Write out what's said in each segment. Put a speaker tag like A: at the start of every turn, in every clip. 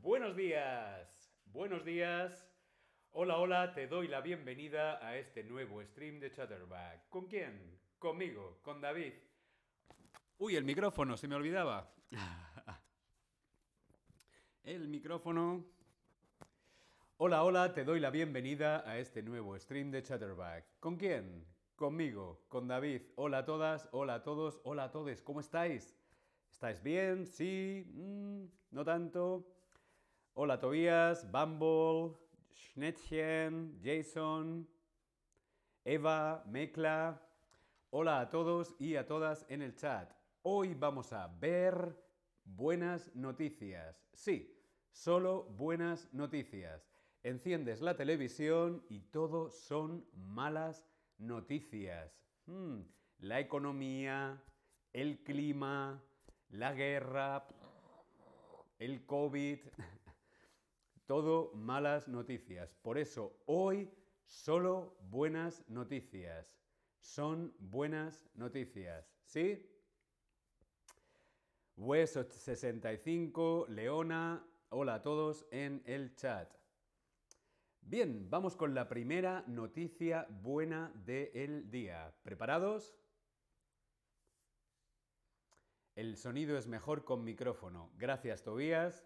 A: Buenos días, buenos días. Hola, hola, te doy la bienvenida a este nuevo stream de Chatterback. ¿Con quién? Conmigo, con David. Uy, el micrófono, se me olvidaba. El micrófono. Hola, hola, te doy la bienvenida a este nuevo stream de Chatterback. ¿Con quién? Conmigo, con David. Hola a todas, hola a todos, hola a todos. ¿Cómo estáis? ¿Estáis bien? ¿Sí? Mm, ¿No tanto? Hola Tobías, Bumble, Schnettchen, Jason, Eva, Mekla. Hola a todos y a todas en el chat. Hoy vamos a ver buenas noticias. Sí, solo buenas noticias. Enciendes la televisión y todo son malas noticias. Hmm, la economía, el clima, la guerra, el COVID, todo malas noticias. Por eso hoy solo buenas noticias. Son buenas noticias. ¿Sí? Wes65, Leona, hola a todos en el chat. Bien, vamos con la primera noticia buena del día. ¿Preparados? El sonido es mejor con micrófono. Gracias, Tobías.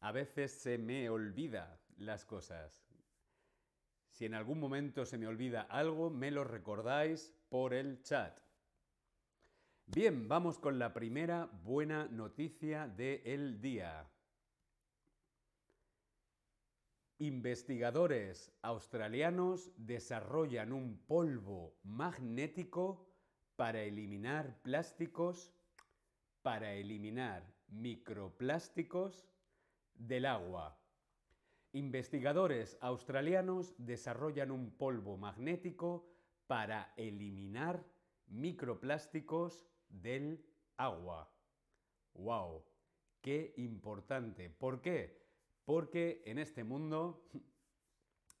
A: A veces se me olvida las cosas. Si en algún momento se me olvida algo, me lo recordáis por el chat. Bien, vamos con la primera buena noticia del día. Investigadores australianos desarrollan un polvo magnético para eliminar plásticos, para eliminar microplásticos del agua. Investigadores australianos desarrollan un polvo magnético para eliminar microplásticos del agua. ¡Wow! ¡Qué importante! ¿Por qué? Porque en este mundo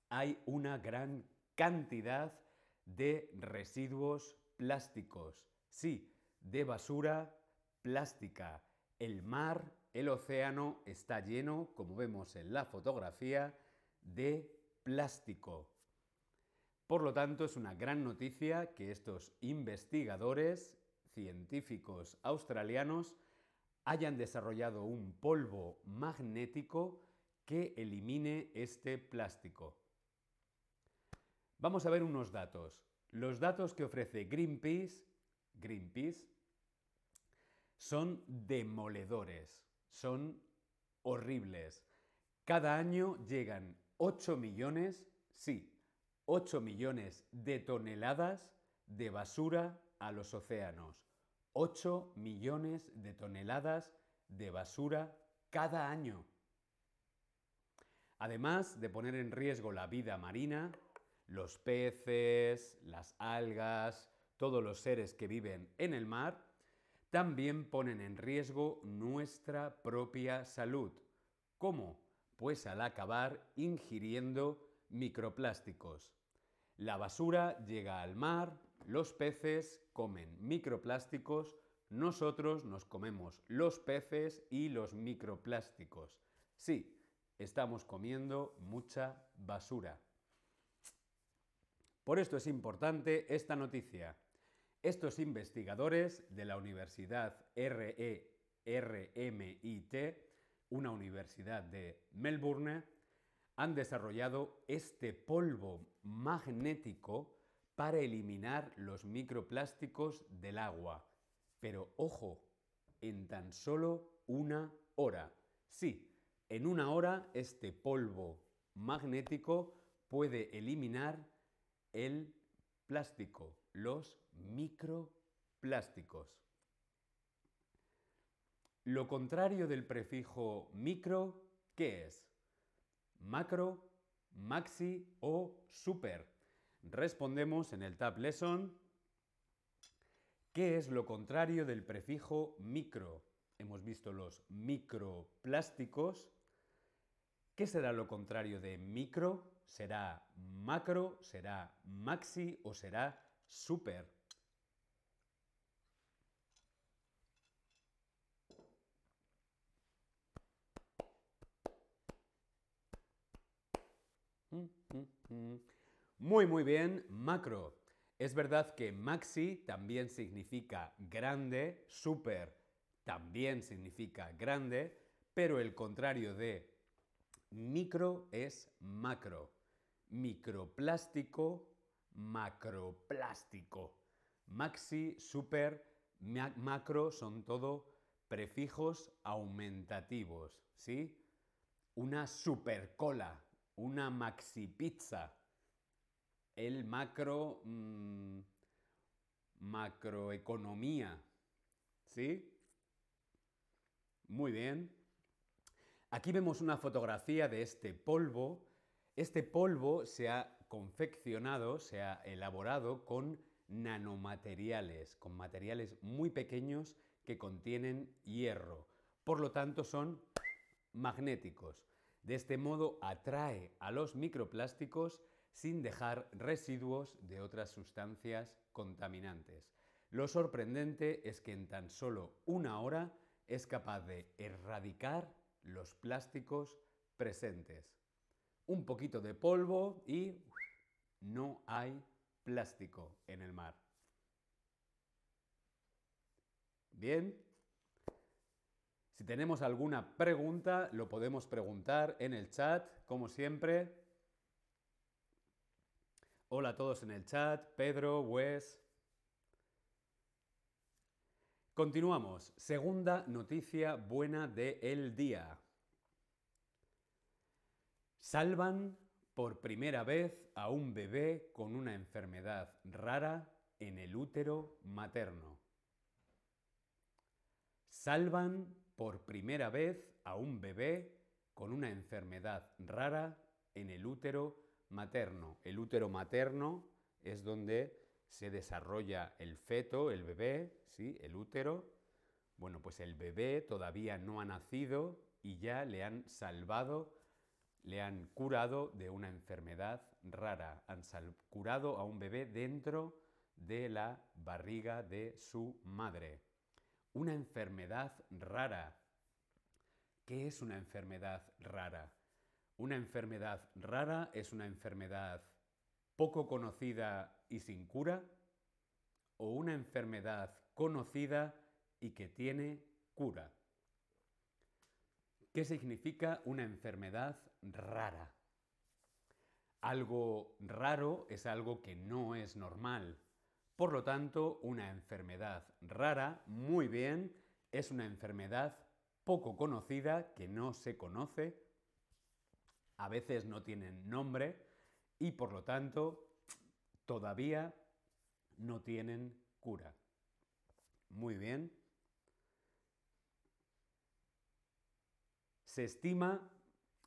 A: hay una gran cantidad de residuos plásticos. Sí, de basura plástica. El mar, el océano está lleno, como vemos en la fotografía, de plástico. Por lo tanto, es una gran noticia que estos investigadores científicos australianos hayan desarrollado un polvo magnético que elimine este plástico. Vamos a ver unos datos. Los datos que ofrece Greenpeace, Greenpeace son demoledores, son horribles. Cada año llegan 8 millones, sí, 8 millones de toneladas de basura a los océanos. 8 millones de toneladas de basura cada año. Además de poner en riesgo la vida marina, los peces, las algas, todos los seres que viven en el mar, también ponen en riesgo nuestra propia salud. ¿Cómo? Pues al acabar ingiriendo microplásticos. La basura llega al mar, los peces comen microplásticos, nosotros nos comemos los peces y los microplásticos. Sí, estamos comiendo mucha basura. Por esto es importante esta noticia. Estos investigadores de la Universidad RE, RMIT, una universidad de Melbourne, han desarrollado este polvo magnético para eliminar los microplásticos del agua. Pero ojo, en tan solo una hora. Sí, en una hora este polvo magnético puede eliminar el plástico, los microplásticos. Lo contrario del prefijo micro, ¿qué es? Macro, maxi o super. Respondemos en el Tab Lesson. ¿Qué es lo contrario del prefijo micro? hemos visto los microplásticos. ¿Qué será lo contrario de micro? ¿Será macro? ¿Será maxi? ¿O será super? Muy, muy bien, macro. Es verdad que maxi también significa grande, super también significa grande, pero el contrario de micro es macro. Microplástico, macroplástico. Maxi, super, macro son todo prefijos aumentativos, ¿sí? Una super cola, una maxi pizza, el macro, mm, macroeconomía, ¿sí? Muy bien. Aquí vemos una fotografía de este polvo. Este polvo se ha confeccionado, se ha elaborado con nanomateriales, con materiales muy pequeños que contienen hierro. Por lo tanto, son magnéticos. De este modo atrae a los microplásticos sin dejar residuos de otras sustancias contaminantes. Lo sorprendente es que en tan solo una hora es capaz de erradicar los plásticos presentes. Un poquito de polvo y no hay plástico en el mar. Bien. Si tenemos alguna pregunta, lo podemos preguntar en el chat, como siempre. Hola a todos en el chat, Pedro, Wes. Continuamos. Segunda noticia buena del el día. Salvan por primera vez a un bebé con una enfermedad rara en el útero materno. Salvan por primera vez a un bebé con una enfermedad rara en el útero materno. El útero materno es donde se desarrolla el feto, el bebé, ¿sí? el útero. Bueno, pues el bebé todavía no ha nacido y ya le han salvado, le han curado de una enfermedad rara. Han curado a un bebé dentro de la barriga de su madre. Una enfermedad rara. ¿Qué es una enfermedad rara? Una enfermedad rara es una enfermedad poco conocida y sin cura, o una enfermedad conocida y que tiene cura. ¿Qué significa una enfermedad rara? Algo raro es algo que no es normal. Por lo tanto, una enfermedad rara, muy bien, es una enfermedad poco conocida, que no se conoce, a veces no tienen nombre, y por lo tanto todavía no tienen cura. Muy bien. Se estima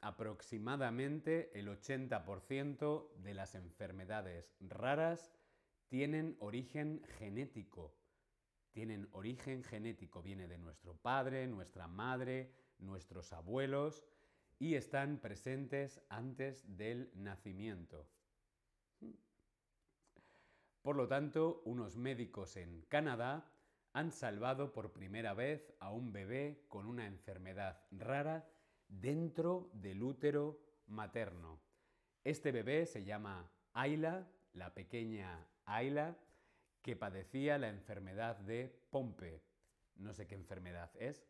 A: aproximadamente el 80% de las enfermedades raras tienen origen genético. Tienen origen genético, viene de nuestro padre, nuestra madre, nuestros abuelos y están presentes antes del nacimiento. Por lo tanto, unos médicos en Canadá han salvado por primera vez a un bebé con una enfermedad rara dentro del útero materno. Este bebé se llama Ayla, la pequeña Ayla, que padecía la enfermedad de Pompe. No sé qué enfermedad es,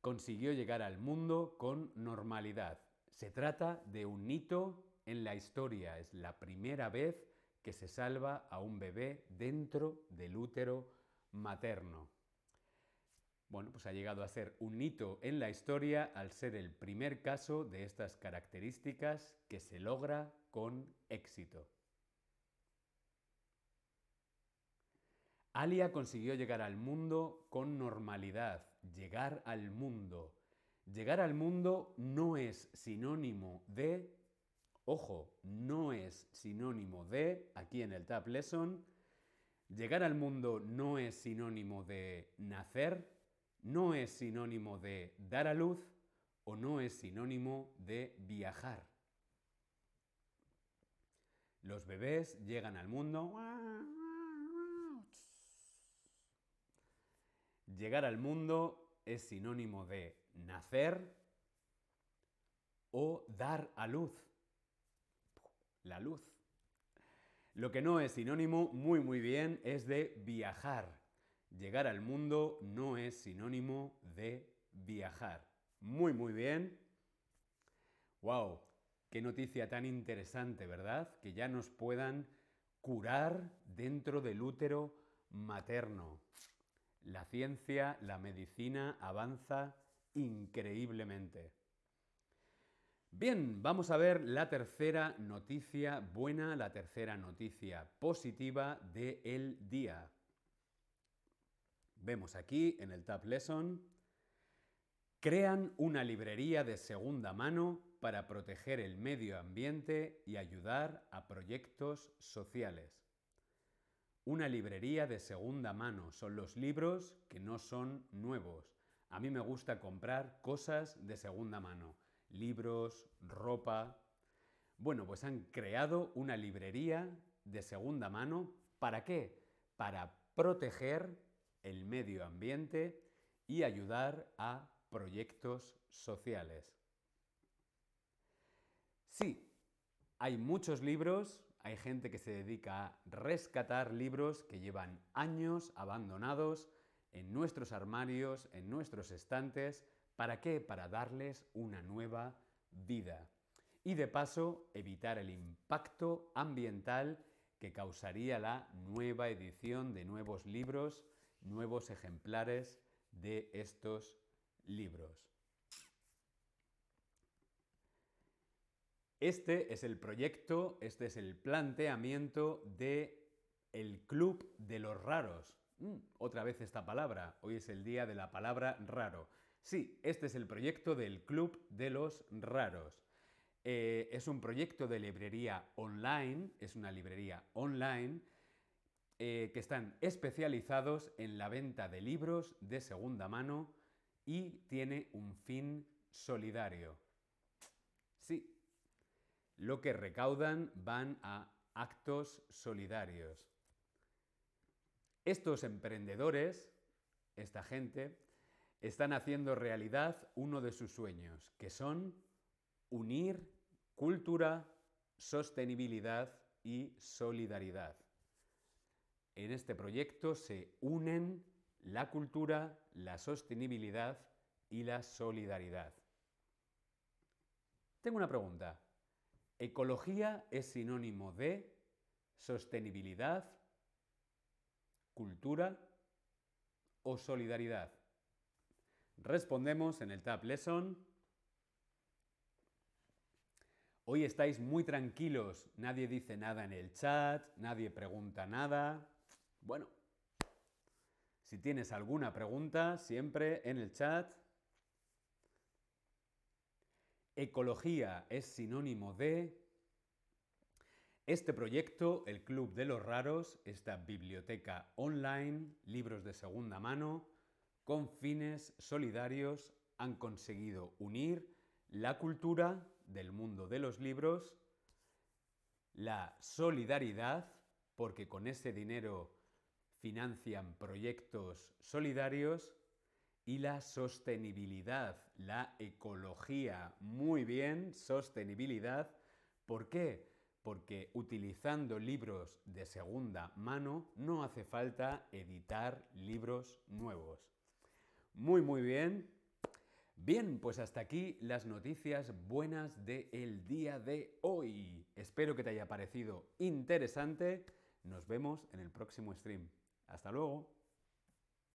A: consiguió llegar al mundo con normalidad. Se trata de un hito en la historia. Es la primera vez que se salva a un bebé dentro del útero materno. Bueno, pues ha llegado a ser un hito en la historia al ser el primer caso de estas características que se logra con éxito. Alia consiguió llegar al mundo con normalidad, llegar al mundo. Llegar al mundo no es sinónimo de, ojo, no es sinónimo de, aquí en el Tab Lesson, llegar al mundo no es sinónimo de nacer, no es sinónimo de dar a luz o no es sinónimo de viajar. Los bebés llegan al mundo. Llegar al mundo es sinónimo de nacer o dar a luz. La luz. Lo que no es sinónimo, muy muy bien, es de viajar. Llegar al mundo no es sinónimo de viajar. Muy muy bien. ¡Wow! Qué noticia tan interesante, ¿verdad? Que ya nos puedan curar dentro del útero materno. La ciencia, la medicina avanza increíblemente. Bien, vamos a ver la tercera noticia buena, la tercera noticia positiva del el día. Vemos aquí en el Tab Lesson, crean una librería de segunda mano para proteger el medio ambiente y ayudar a proyectos sociales. Una librería de segunda mano son los libros que no son nuevos. A mí me gusta comprar cosas de segunda mano libros, ropa. Bueno, pues han creado una librería de segunda mano. ¿Para qué? Para proteger el medio ambiente y ayudar a proyectos sociales. Sí, hay muchos libros, hay gente que se dedica a rescatar libros que llevan años abandonados en nuestros armarios, en nuestros estantes, ¿Para qué? Para darles una nueva vida. Y de paso, evitar el impacto ambiental que causaría la nueva edición de nuevos libros, nuevos ejemplares de estos libros. Este es el proyecto, este es el planteamiento de el Club de los Raros. Mm, otra vez esta palabra, hoy es el día de la palabra raro. Sí, este es el proyecto del Club de los Raros. Eh, es un proyecto de librería online, es una librería online eh, que están especializados en la venta de libros de segunda mano y tiene un fin solidario. Sí, lo que recaudan van a actos solidarios. Estos emprendedores, esta gente, están haciendo realidad uno de sus sueños, que son unir cultura, sostenibilidad y solidaridad. En este proyecto se unen la cultura, la sostenibilidad y la solidaridad. Tengo una pregunta. ¿Ecología es sinónimo de sostenibilidad, cultura o solidaridad? Respondemos en el Tab Lesson. Hoy estáis muy tranquilos, nadie dice nada en el chat, nadie pregunta nada. Bueno, si tienes alguna pregunta, siempre en el chat. Ecología es sinónimo de... Este proyecto, el Club de los Raros, esta biblioteca online, libros de segunda mano, con fines solidarios han conseguido unir la cultura del mundo de los libros, la solidaridad, porque con ese dinero financian proyectos solidarios, y la sostenibilidad, la ecología. Muy bien, sostenibilidad. ¿Por qué? Porque utilizando libros de segunda mano no hace falta editar libros nuevos. Muy, muy bien. Bien, pues hasta aquí las noticias buenas del día de hoy. Espero que te haya parecido interesante. Nos vemos en el próximo stream. Hasta luego.